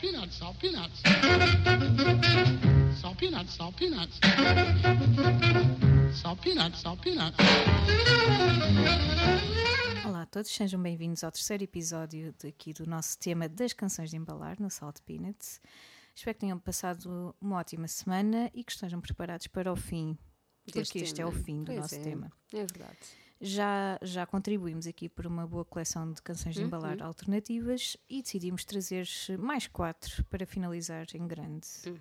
peanuts, salt peanuts. Salt peanuts, salt peanuts. Salt peanuts, salt peanuts. Olá a todos, sejam bem-vindos ao terceiro episódio aqui do nosso tema das canções de embalar no Salt Peanuts. Espero que tenham passado uma ótima semana e que estejam preparados para o fim, porque este é o fim do Pois nosso é, tema. É verdade. Já, já contribuímos aqui por uma boa coleção de canções de embalar Uhum. alternativas e decidimos trazer mais quatro para finalizar em grande. Uhum.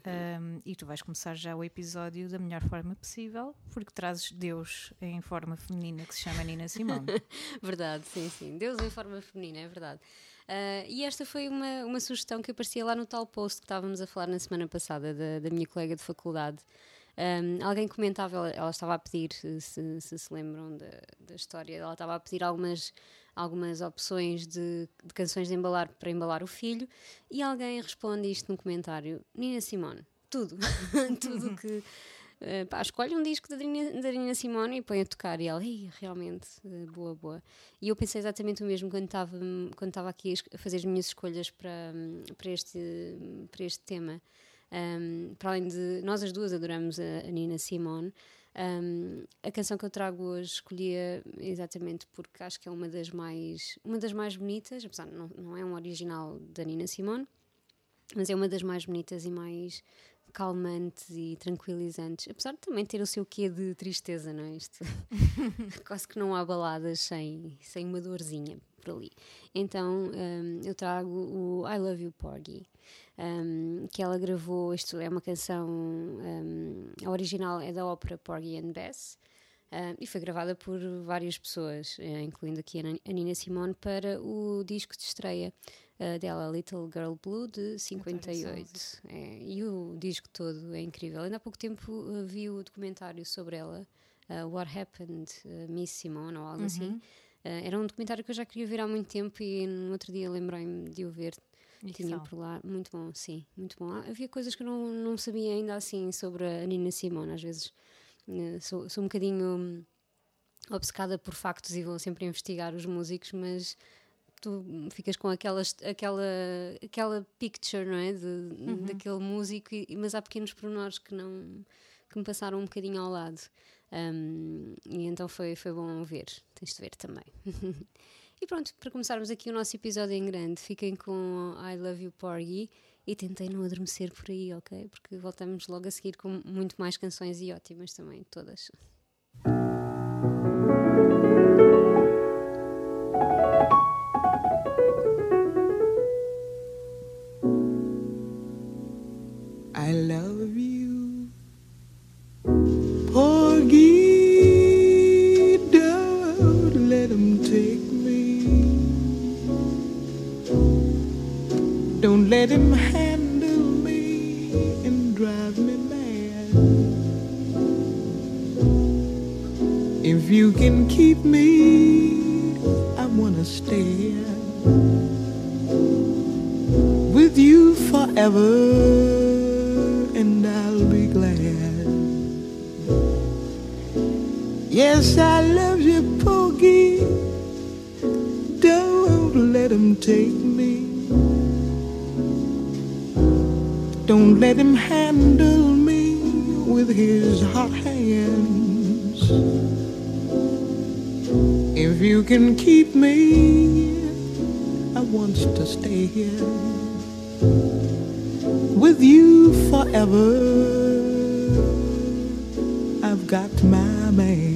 Um, e tu vais começar já o episódio da melhor forma possível, porque trazes Deus em forma feminina que se chama Nina Simone. Verdade, sim, sim. Deus em forma feminina, é verdade. Ah, e esta foi uma, uma sugestão que aparecia lá no tal post que estávamos a falar na semana passada da, da minha colega de faculdade. Um, alguém comentava, ela, ela estava a pedir, se se, se se lembram da, da história, ela estava a pedir algumas, algumas opções de, de canções de embalar para embalar o filho e alguém responde isto no comentário: Nina Simone, tudo, tudo que. eh, pá, escolhe um disco da Nina, Simone e põe a tocar. E ela, "Ei, realmente, eh, boa, boa. E eu pensei exatamente o mesmo quando estava quando aqui a fazer as minhas escolhas para, hum, para, este, para este tema. Um, para além de nós as duas adoramos a, Nina Simone, um, a canção que eu trago hoje escolhia exatamente porque acho que é uma das mais, uma das mais bonitas, apesar de não, não é um original da Nina Simone, mas é uma das mais bonitas e mais calmantes e tranquilizantes, apesar de também ter o seu quê de tristeza, não é? Isto quase que não há baladas sem, sem uma dorzinha por ali. Então um, eu trago o I Love You Porgy, um, que ela gravou. Isto é uma canção, um, a original é da ópera Porgy and Bess. e foi gravada por várias pessoas, eh, incluindo aqui a Nina Simone, para o disco de estreia eh, dela, Little Girl Blue, de 58. É, e o disco todo é incrível. Ainda há pouco tempo eh, vi o documentário sobre ela, What Happened, Miss Simone, ou algo assim. Eh, era um documentário que eu já queria ver há muito tempo e no outro dia lembrei-me de o ver. E por lá. Muito bom, sim, muito bom. Ah, Havia coisas que eu não, não sabia ainda assim sobre a Nina Simone. Às vezes eh, sou, sou um bocadinho hum, obcecada por factos e vou sempre investigar os músicos, mas tu ficas com aquelas, aquela, aquela picture, não é? De, Daquele músico, mas há pequenos pormenores que não que me passaram um bocadinho ao lado. Um, e então foi, foi bom ver. Tens de ver também. e pronto, para começarmos aqui o nosso episódio em grande, fiquem com I Love You Porgy e tentem não adormecer por aí, ok? Porque voltamos logo a seguir com muito mais canções e ótimas também, todas. Him take me. Don't let him handle me with his hot hands. If you can keep me, I want to stay here with you forever. I've got my man.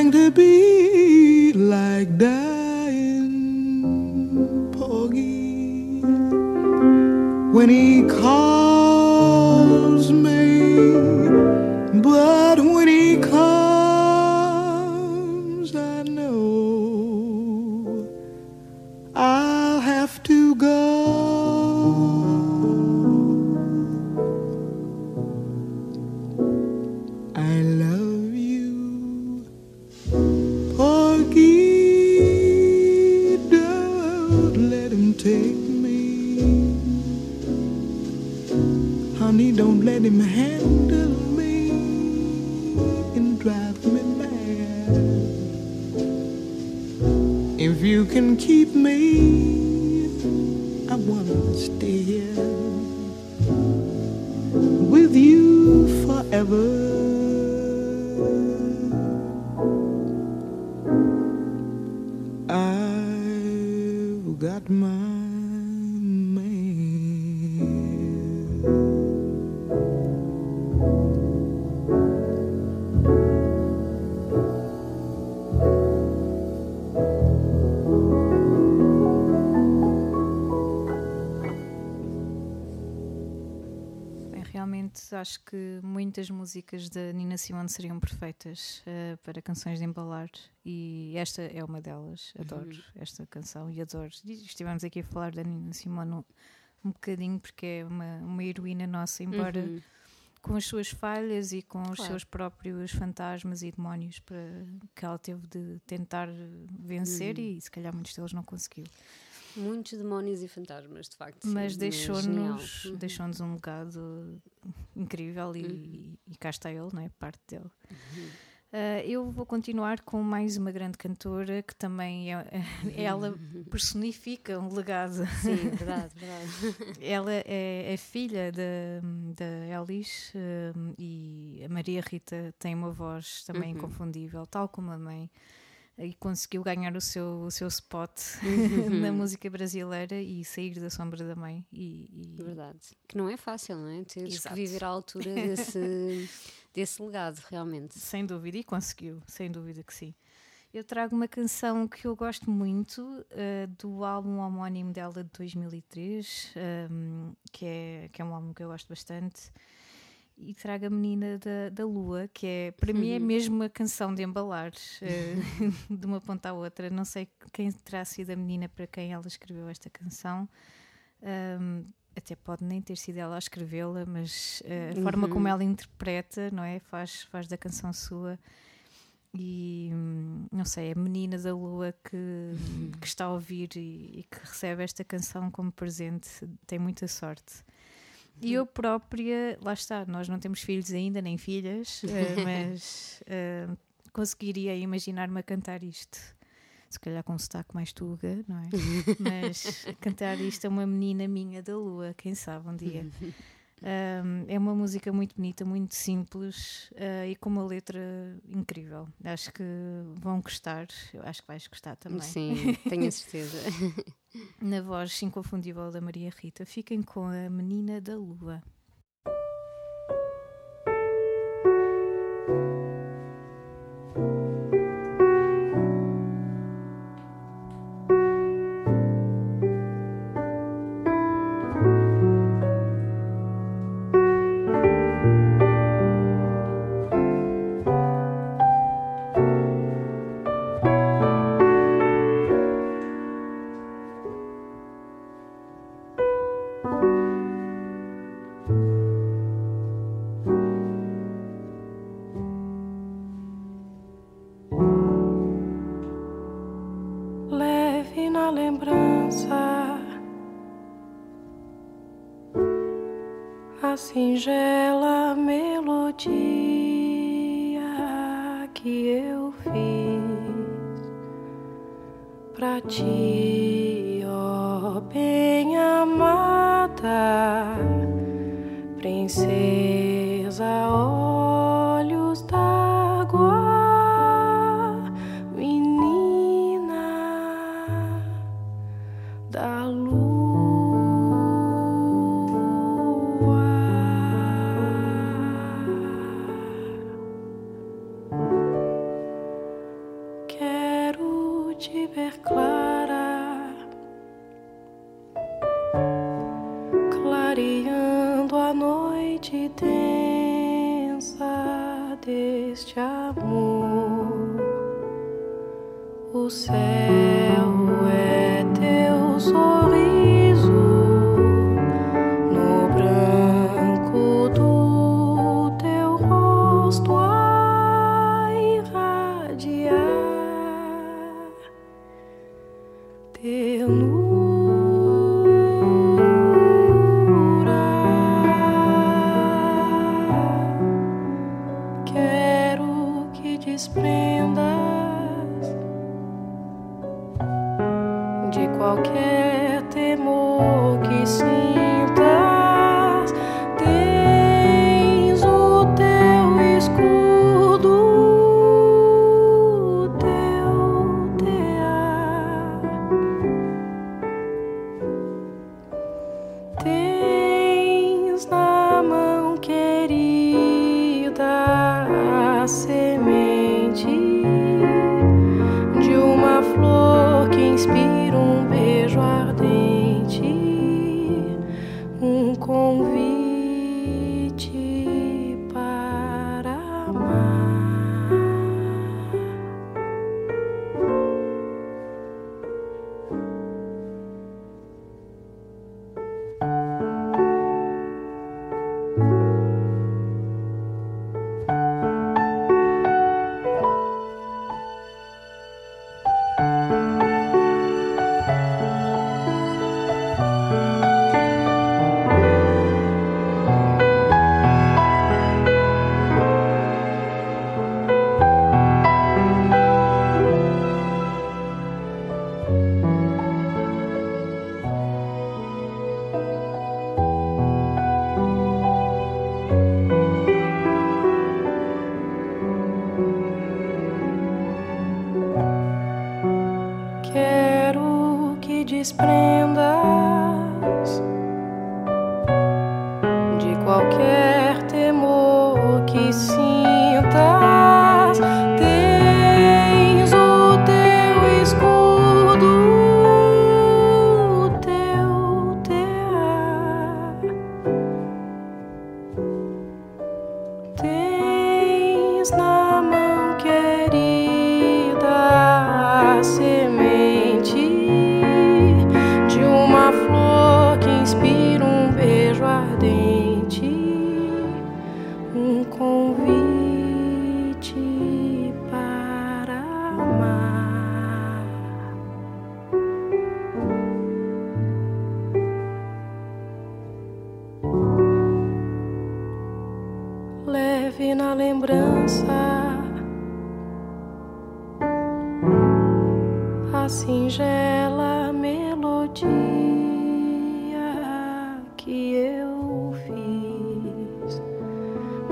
Going to be like dying, Porgy, when he calls me. Acho que muitas músicas da Nina Simone seriam perfeitas eh, para canções de embalar e esta é uma delas. Adoro esta canção e adoro. Estivemos aqui a falar da Nina Simone um, um bocadinho porque é uma, uma heroína nossa, embora Uhum. com as suas falhas e com os Claro. seus próprios fantasmas e demónios para, que ela teve de tentar vencer Uhum. e se calhar muitos deles não conseguiu. Muitos demónios e fantasmas, de facto. Mas deixou-nos genial. Uhum. deixou um legado incrível e, Uhum. e cá está ele, não é? Parte dele. Ah, eu vou continuar com mais uma grande cantora que também é, ela personifica um legado. Sim, verdade, verdade. Ela é, é filha da, Elis hum, e a Maria Rita tem uma voz também Uhum. inconfundível, tal como a mãe, e conseguiu ganhar o seu, o seu spot Uhum. na música brasileira e sair da sombra da mãe. E, e- Verdade. Que não é fácil, não é? Teres que Exato. viver à altura desse, desse legado, realmente. Sem dúvida, e conseguiu, sem dúvida que sim. Eu trago uma canção que eu gosto muito, eh, do álbum homónimo dela de 2003, ehm, que, é, que é um álbum que eu gosto bastante, e trago a Menina da, da Lua, que é, para mim, é mesmo uma canção de embalar, eh, de uma ponta à outra. Não sei quem terá sido a menina para quem ela escreveu esta canção. Ehm, até pode nem ter sido ela a escrevê-la, mas eh, a forma como ela interpreta, não é? Faz, faz da canção sua. E hum, não sei, a menina da lua que, que está a ouvir e, e que recebe esta canção como presente tem muita sorte. E eu própria, lá está, nós não temos filhos ainda, nem filhas, eh, mas eh, conseguiria imaginar-me a cantar isto. Se calhar com um sotaque mais tuga, não é? Mas cantar isto a uma menina minha da lua, quem sabe um dia. Um, é uma música muito bonita, muito simples uh, e com uma letra incrível. Acho que vão gostar, eu acho que vais gostar também. Sim, tenho a certeza. Na voz inconfundível da Maria Rita, fiquem com a Menina da Lua. I always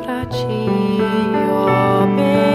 pra ti, ó bem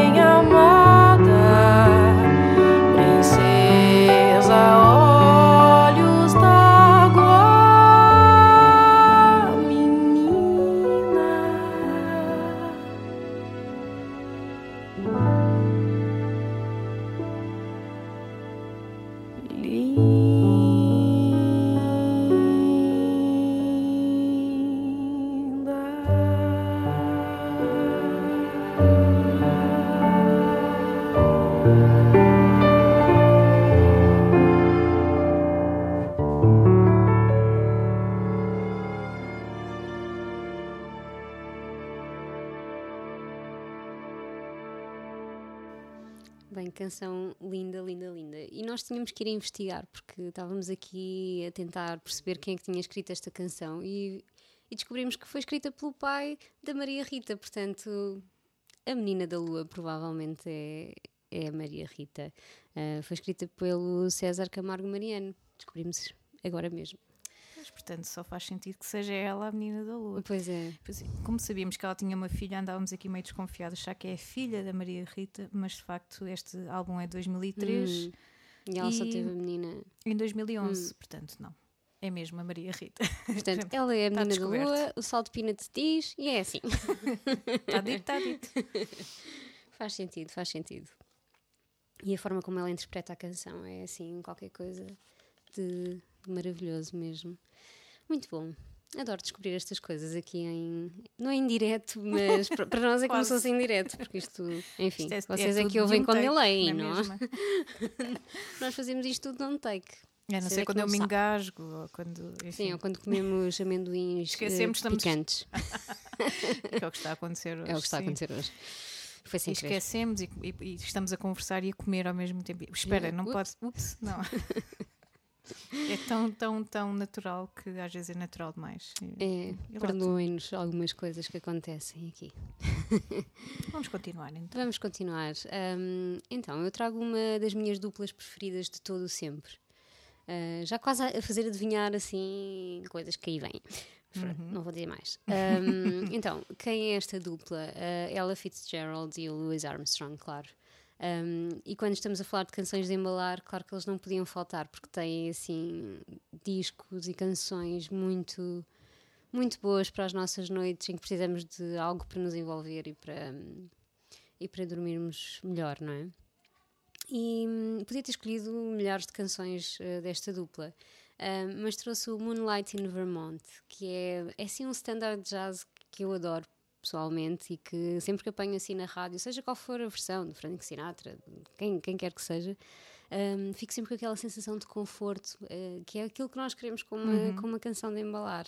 nós tínhamos que ir investigar, porque estávamos aqui a tentar perceber quem é que tinha escrito esta canção e, e descobrimos que foi escrita pelo pai da Maria Rita. Portanto, a Menina da Lua provavelmente é, é a Maria Rita. Uh, foi escrita pelo César Camargo Mariano. Descobrimos agora mesmo. Mas, portanto, só faz sentido que seja ela a menina da lua. Pois é. Como sabíamos que ela tinha uma filha, andávamos aqui meio desconfiados, já que é a filha da Maria Rita, mas de facto este álbum é de 2003 Hum. E ela só E- teve a menina. em 2011, Hum. portanto, não. É mesmo a Maria Rita. Portanto, ela é a menina da lua, o salto peanut diz e é assim. Está dito, está dito. faz sentido, faz sentido. E a forma como ela interpreta a canção é assim, qualquer coisa de maravilhoso mesmo. Muito bom. Adoro descobrir estas coisas aqui em. Não é em direto, mas para nós é como se fosse em direto, porque isto, enfim, Isto é- vocês é, tudo que ouvem com take, delay, não é mesmo? Nós fazemos isto tudo num take. A não Vocês ser é quando eu me engasgo ou quando. Enfim, Sim, ou quando comemos amendoins Esquecemos, eh, estamos- picantes. que é o que está a acontecer hoje. É o que está a acontecer hoje. Foi E sem querer. esquecemos e, e- e estamos a conversar e a comer ao mesmo tempo. Espera, não Ups. pode. Ups, não. É tão, tão, tão natural que às vezes é natural demais. É, perdoem-nos algumas coisas que acontecem aqui. Vamos continuar então. Vamos continuar. Ahm, então, eu trago uma das minhas duplas preferidas de todo o sempre. Ah, já quase a fazer adivinhar assim coisas que aí vêm. Pronto, Não vou dizer mais. Ahm, então, quem é esta dupla? Ah, Ella Fitzgerald e o Louis Armstrong, claro. Um, e quando estamos a falar de canções de embalar, claro que eles não podiam faltar, porque têm assim discos e canções muito, muito boas para as nossas noites em que precisamos de algo para nos envolver e para, e para dormirmos melhor, não é? E hum, podia ter escolhido milhares de canções eh, desta dupla, mas trouxe o Moonlight in Vermont, que é, é assim um standard jazz que eu adoro pessoalmente e que sempre que apanho assim na rádio, seja qual for a versão, do Frank Sinatra, quem, quem quer que seja, hum, fico sempre com aquela sensação de conforto, eh, que é aquilo que nós queremos com uma, com uma canção de embalar.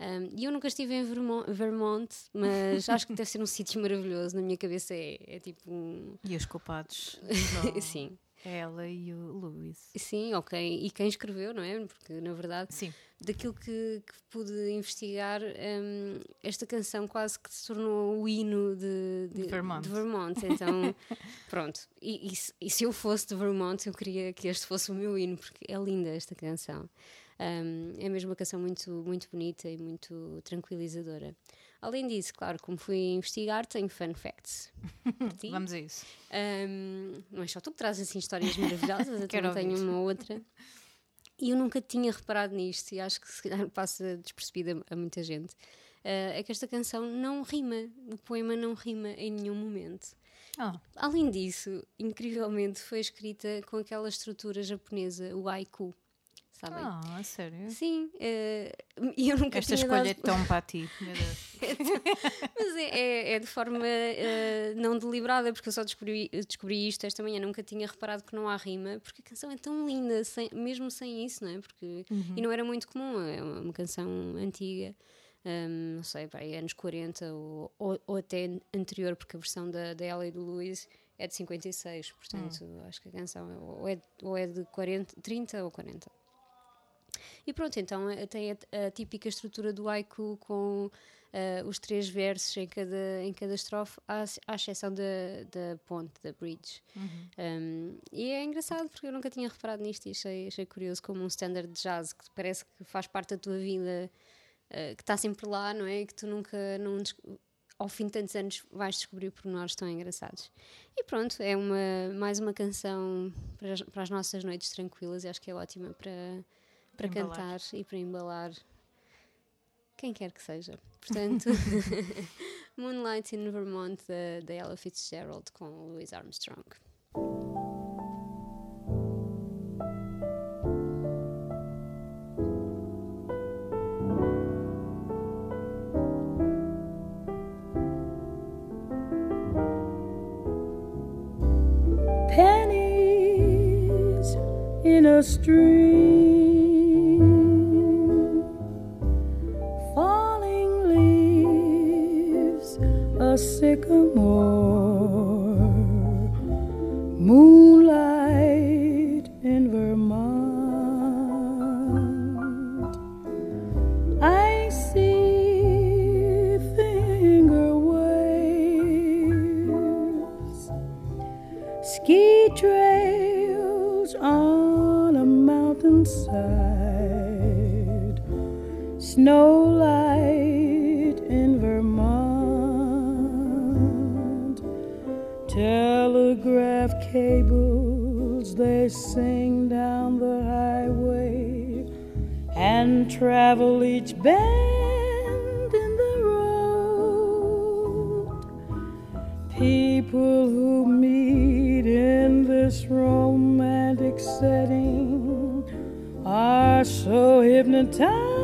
Um, e eu nunca estive em Vermont, Vermont, mas acho que deve ser um sítio maravilhoso. Na minha cabeça é, é tipo um. E os culpados Sim, ela e o Luís. sim, ok. E quem escreveu, não é? Porque na verdade Sim, daquilo que, que pude investigar, hum, esta canção quase que se tornou o hino de, De Vermont. de Vermont. Então, pronto. E, e e se eu fosse de Vermont, eu queria que este fosse o meu hino, porque é linda esta canção. Hum, é mesmo uma canção muito, muito bonita e muito tranquilizadora. Além disso, claro, como fui investigar, tenho fun facts. vamos a isso. Um, não é só tu que trazes assim histórias maravilhosas, eu também tenho uma outra. E eu nunca tinha reparado nisto, e acho que se calhar passa despercebida a muita gente. Uh, é que esta canção não rima, o poema não rima em nenhum momento. Oh, Além disso, incrivelmente foi escrita com aquela estrutura japonesa, o haiku. Sabem? ah, sério? Sim, uh, eu nunca Esta escolha dado... é tão para ti, meu Deus. Mas é, é- é de forma eh, não deliberada, porque eu só descobri, descobri isto esta manhã, nunca tinha reparado que não há rima, porque a canção é tão linda, sem- mesmo sem isso, não é? Porque, E não era muito comum, é uma, uma canção antiga, hum, não sei, pá, é anos 40 ou, ou, ou até anterior, porque a versão da, da Ella e do Luís é de 56, portanto acho que a canção é, ou, é, ou é de 40, 30 ou 40. E pronto, então eh, tem a, a típica estrutura do haiku com eh, os três versos em cada, em cada estrofe, à, à exceção da, da ponte, da bridge. Um, e é engraçado porque eu nunca tinha reparado nisto e achei, achei curioso como um standard de jazz que parece que faz parte da tua vida, eh, que está sempre lá, não é? Que tu nunca, não, ao fim de tantos anos, vais descobrir pormenores tão engraçados. E pronto, é uma, mais uma canção para as, para as nossas noites tranquilas e acho que é ótima para, para embalar. cantar e para embalar quem quer que seja. Portanto, Moonlight in Vermont da, da Ella Fitzgerald com o Louis Armstrong. pennies in a stream, The more. People who meet in this romantic setting are so hypnotized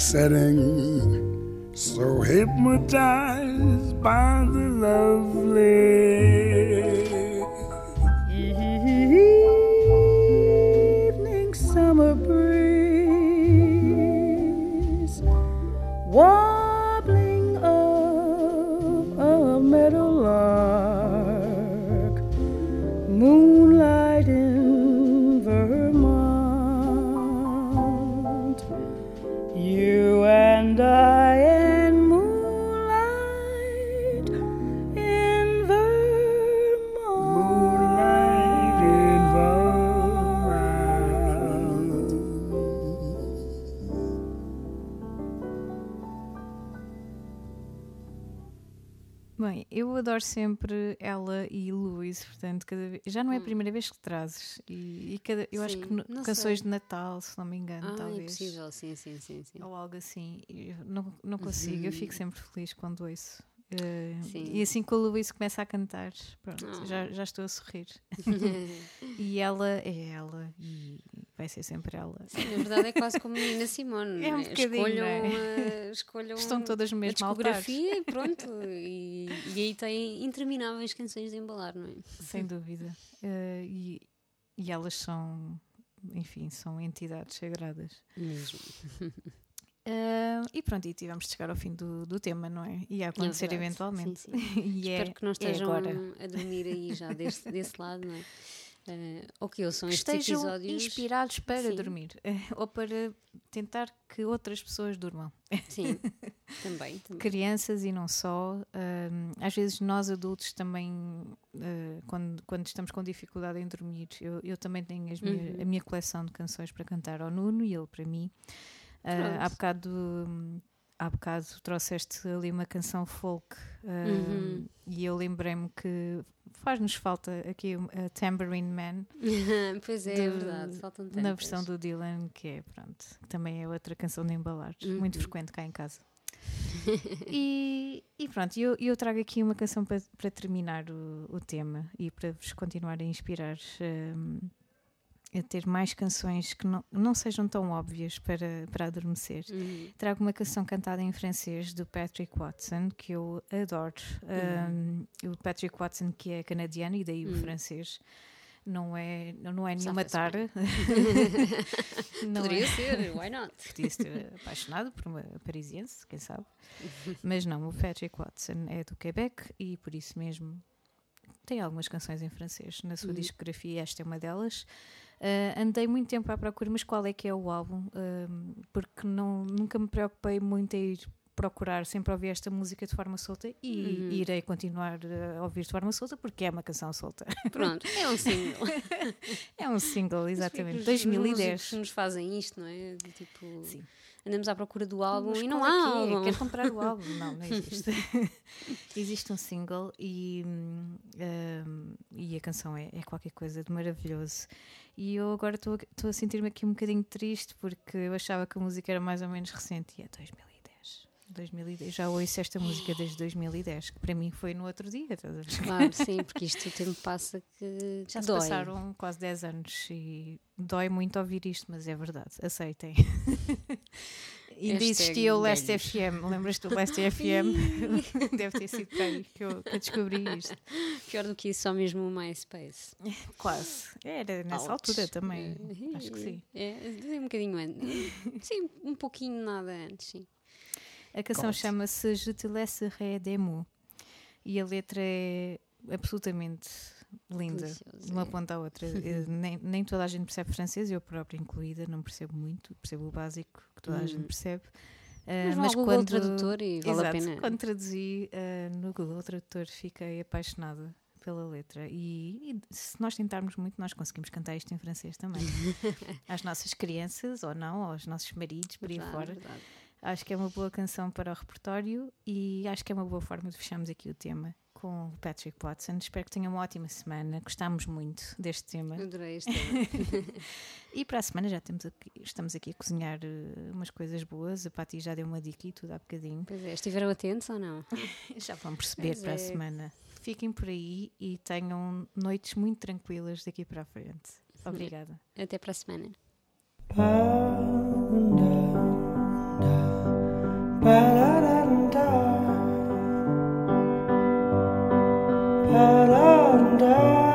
setting, so hypnotized by the lovely. Evening summer breeze, wobbling adoro sempre ela e Luís, portanto, cada vez, já não é a primeira vez que trazes. E, e cada, eu acho Hum. Sim, que no- canções sei. de Natal, se não me engano, Ah, é talvez. possível, sim, sim, sim, sim. Ou algo assim. Eu não, não consigo, eu fico sempre feliz quando ouço. Uhum. Sim. e assim que o Luís começa a cantar, pronto, Ah. já, já estou a sorrir. e ela é ela, e vai ser sempre ela. Sim, na verdade é quase como a Nina Simone. É um não é? bocadinho, escolham, é? uma- escolham Estão todas no a mesmo altar, discografia e pronto. E, e aí tem intermináveis canções de embalar, não é? sem dúvida. Eh, e, e elas são, enfim, são entidades sagradas. Mesmo. Ah, e pronto, e tivemos de chegar ao fim do, do tema, não é? E a acontecer verdade, eventualmente. sim, e Espero é, que não é estejam agora. a dormir aí já desse, desse lado, não é? Eh, ou que ouçam Que estes estejam episódios. inspirados para Sim. dormir ou para tentar que outras pessoas durmam. Sim, também. também. Crianças e não só. Ahm, às vezes nós adultos também, ah, quando, quando estamos com dificuldade em dormir, eu, eu também tenho minha- Uhum. a minha coleção de canções para cantar ao Nuno e ele para mim. Pronto. há bocado. Há bocado trouxeste ali uma canção folk ah, Uhum. e eu lembrei-me que faz-nos falta aqui a Tambourine Man pois é, de- é verdade. Faltam tantas. na versão do Dylan, que é, pronto, que também é outra canção de embalar, muito Uhum. frequente cá em casa. e, e pronto, eu, eu trago aqui uma canção para, para terminar o, o tema e para vos continuar a inspirar hum, a ter mais canções que não, não sejam tão óbvias para, para adormecer. Uhum. Trago uma canção cantada em francês do Patrick Watson que eu adoro. Uhum. Um, o Patrick Watson, que é canadiano, e daí o Uhum. francês. Não é, não é nenhuma tara. Poderia é. ser, why not? Podia estar apaixonado por uma parisiense, quem sabe. Mas não, o Patrick Watson é do Quebec e por isso mesmo tem algumas canções em francês na sua discografia, esta é uma delas. Uh, andei muito tempo à procura, mas qual é que é o álbum? Uh, porque não, nunca me preocupei muito em ir procurar sempre ouvir esta música de forma solta e Uhum. irei continuar a ouvir de forma solta porque é uma canção solta. Pronto, é um single. é um single, exatamente. Os- 2010. Os nos fazem isto, não é? De Tipo, Sim. andamos à procura do álbum Mas e não qual há é é? álbum. Quero comprar o álbum. Não, não existe. existe um single e, hum, hum, e a canção é, é qualquer coisa de maravilhoso. E eu agora estou a- sentir-me aqui um bocadinho triste porque eu achava que a música era mais ou menos recente e é 2010. 2010. Já ouço esta música desde 2010, que para mim foi no outro dia. estás a ver? Claro, sim, porque isto o tempo passa que Já se dói. passaram quase 10 anos e dói muito ouvir isto, mas é verdade, aceitem. Ainda existia o Last velhos. FM, lembras-te do Last FM? Deve ter sido aí que eu, que eu descobri isto. Pior do que isso, só mesmo o MySpace. Quase. Era nessa altura também. É, Acho que sim. É, é um bocadinho antes. Sim, um pouquinho nada antes, sim. A canção chama-se Je te laisserai des mots e a letra é absolutamente linda, Delicioso, de uma é. ponta à outra. Eh, nem, nem toda a gente percebe francês, eu própria incluída, não percebo muito, percebo o básico que toda a gente percebe. Eh, Hum. Mas, ao Google Tradutor e vale a Exato, pena. quando traduzi eh, no Google Tradutor fiquei apaixonada pela letra e, e se nós tentarmos muito nós conseguimos cantar isto em francês também às nossas crianças ou não, aos nossos maridos por aí Verdade, fora verdade. Acho que é uma boa canção para o repertório e acho que é uma boa forma de fecharmos aqui o tema com o Patrick Watson. Espero que tenham uma ótima semana. Gostámos muito deste tema. Adorei este tema. E para a semana já temos aqui- estamos aqui a cozinhar eh, umas coisas boas. A Pati já deu uma dica e tudo há bocadinho. Pois é, estiveram atentos ou não? Já vão perceber Pois para a é. semana. Fiquem por aí e tenham noites muito tranquilas daqui para a frente. Obrigada. Até para a semana. down.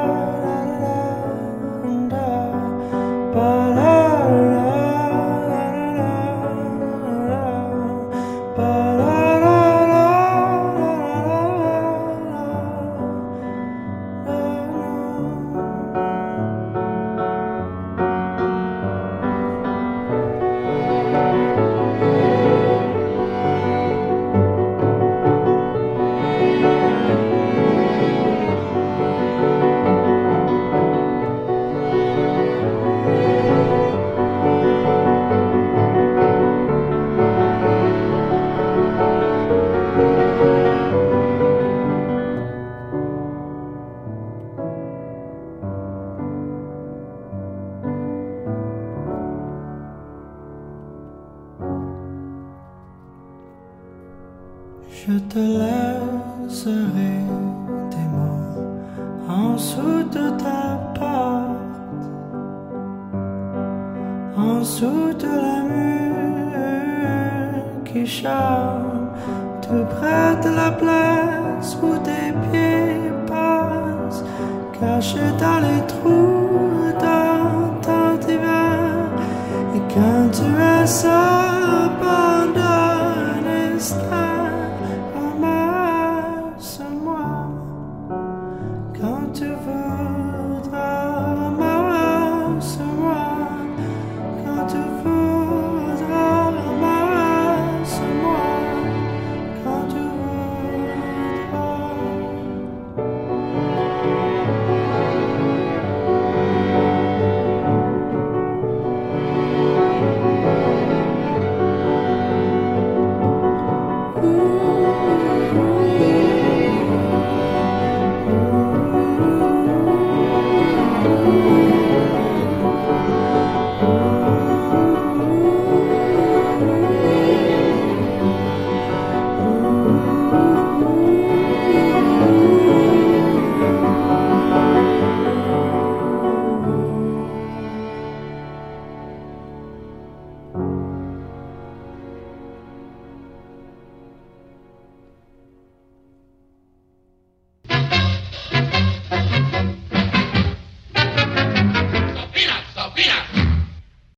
Je te laisserai des mots en dessous de ta porte, en dessous de la mur qui charme, tout près de la place où tes pieds passent, caché dans les trous dans ton hiver. Et quand tu es seul,